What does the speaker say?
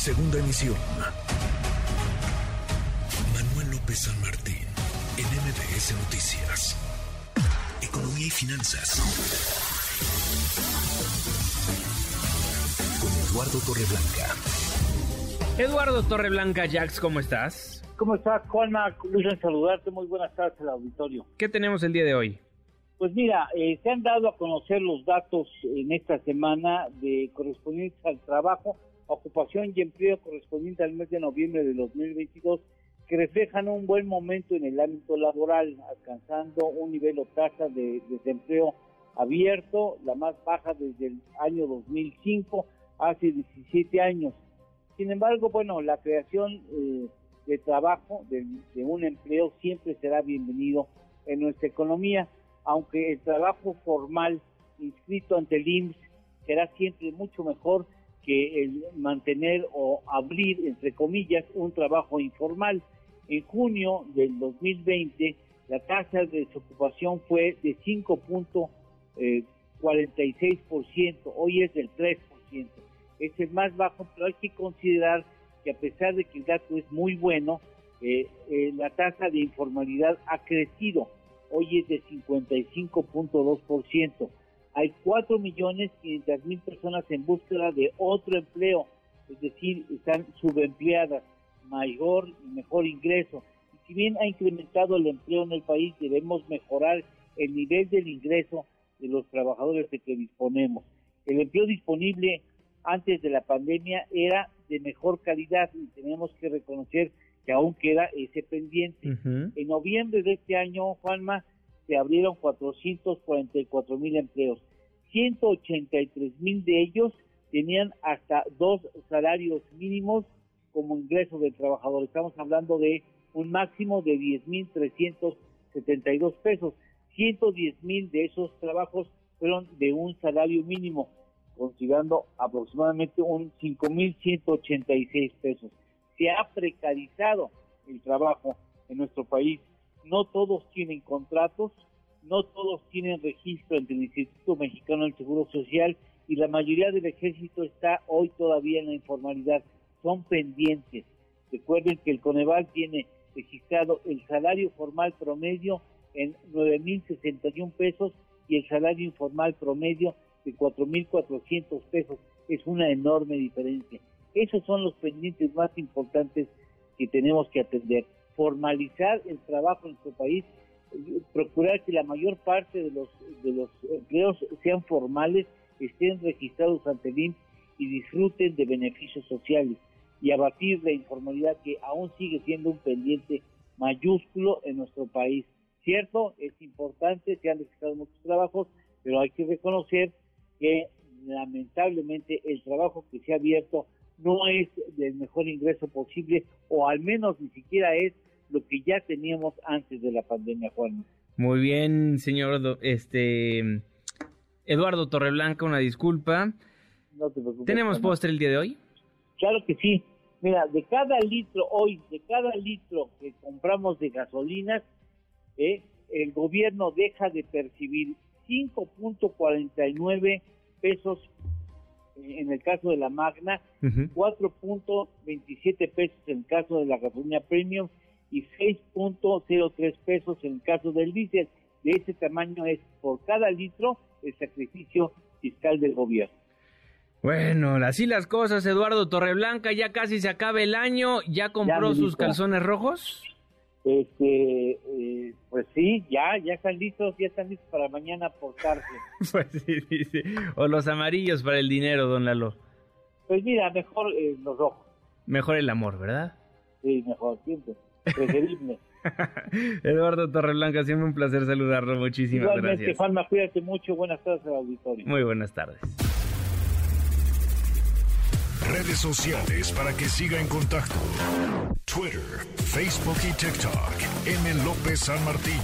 Segunda emisión. Manuel López San Martín, en MBS Noticias. Economía y finanzas. Con Eduardo Torreblanca. Eduardo Torreblanca, Jax, ¿cómo estás? ¿Cómo estás, Juanma? Gusto en saludarte. Muy buenas tardes al auditorio. ¿Qué tenemos el día de hoy? Pues mira, eh, se han dado a conocer los datos en esta semana de correspondientes al trabajo, ocupación y empleo correspondiente al mes de noviembre de 2022 que reflejan un buen momento en el ámbito laboral, alcanzando un nivel o tasa de desempleo abierto, la más baja desde el año 2005, hace 17 años. Sin embargo, bueno, la creación eh, de trabajo, de, de un empleo, siempre será bienvenido en nuestra economía aunque el trabajo formal inscrito ante el IMSS será siempre mucho mejor que el mantener o abrir, entre comillas, un trabajo informal. En junio del 2020, la tasa de desocupación fue de 5.46%, hoy es del 3%. Es el más bajo, pero hay que considerar que a pesar de que el dato es muy bueno, eh, eh, la tasa de informalidad ha crecido hoy es de 55.2%. Hay 4.500.000 personas en búsqueda de otro empleo, es decir, están subempleadas, mayor y mejor ingreso. Y si bien ha incrementado el empleo en el país, debemos mejorar el nivel del ingreso de los trabajadores de que disponemos. El empleo disponible antes de la pandemia era de mejor calidad y tenemos que reconocer que aún queda ese pendiente. En noviembre de este año, Juanma, se abrieron 444 mil empleos. 183 mil de ellos tenían hasta dos salarios mínimos como ingreso del trabajador. Estamos hablando de un máximo de 10 mil 372 pesos. 110 mil de esos trabajos fueron de un salario mínimo, considerando aproximadamente un 5 mil 186 pesos se ha precarizado el trabajo en nuestro país. No todos tienen contratos, no todos tienen registro ante el Instituto Mexicano del Seguro Social y la mayoría del ejército está hoy todavía en la informalidad. Son pendientes. Recuerden que el Coneval tiene registrado el salario formal promedio en 9.061 pesos y el salario informal promedio de 4.400 pesos. Es una enorme diferencia. Esos son los pendientes más importantes que tenemos que atender. Formalizar el trabajo en nuestro país, procurar que la mayor parte de los, de los empleos sean formales, estén registrados ante el INPS y disfruten de beneficios sociales y abatir la informalidad que aún sigue siendo un pendiente mayúsculo en nuestro país. Cierto, es importante, se han registrado muchos trabajos, pero hay que reconocer que lamentablemente el trabajo que se ha abierto no es del mejor ingreso posible o al menos ni siquiera es lo que ya teníamos antes de la pandemia, Juan. Muy bien, señor este Eduardo Torreblanca, una disculpa. No te preocupes. ¿Tenemos postre el día de hoy? Claro que sí. Mira, de cada litro hoy, de cada litro que compramos de gasolinas, eh, el gobierno deja de percibir 5.49 pesos en el caso de la Magna, 4.27 pesos en el caso de la gasolina premium y 6.03 pesos en el caso del diésel. De ese tamaño es por cada litro el sacrificio fiscal del gobierno. Bueno, así las cosas, Eduardo Torreblanca, ya casi se acaba el año, ¿ya compró sus calzones rojos? Este, eh, pues sí, ya, ya están listos, ya están listos para mañana portarse. pues sí, sí, O los amarillos para el dinero, don Lalo. Pues mira, mejor eh, los rojos. Mejor el amor, ¿verdad? Sí, mejor, siempre. Preferible. Eduardo Torreblanca, siempre un placer saludarlo. Muchísimas Igualmente, gracias. Juanma, cuídate mucho. Buenas tardes al auditorio. Muy buenas tardes. Redes sociales para que siga en contacto: Twitter, Facebook y TikTok. M. López San Martín.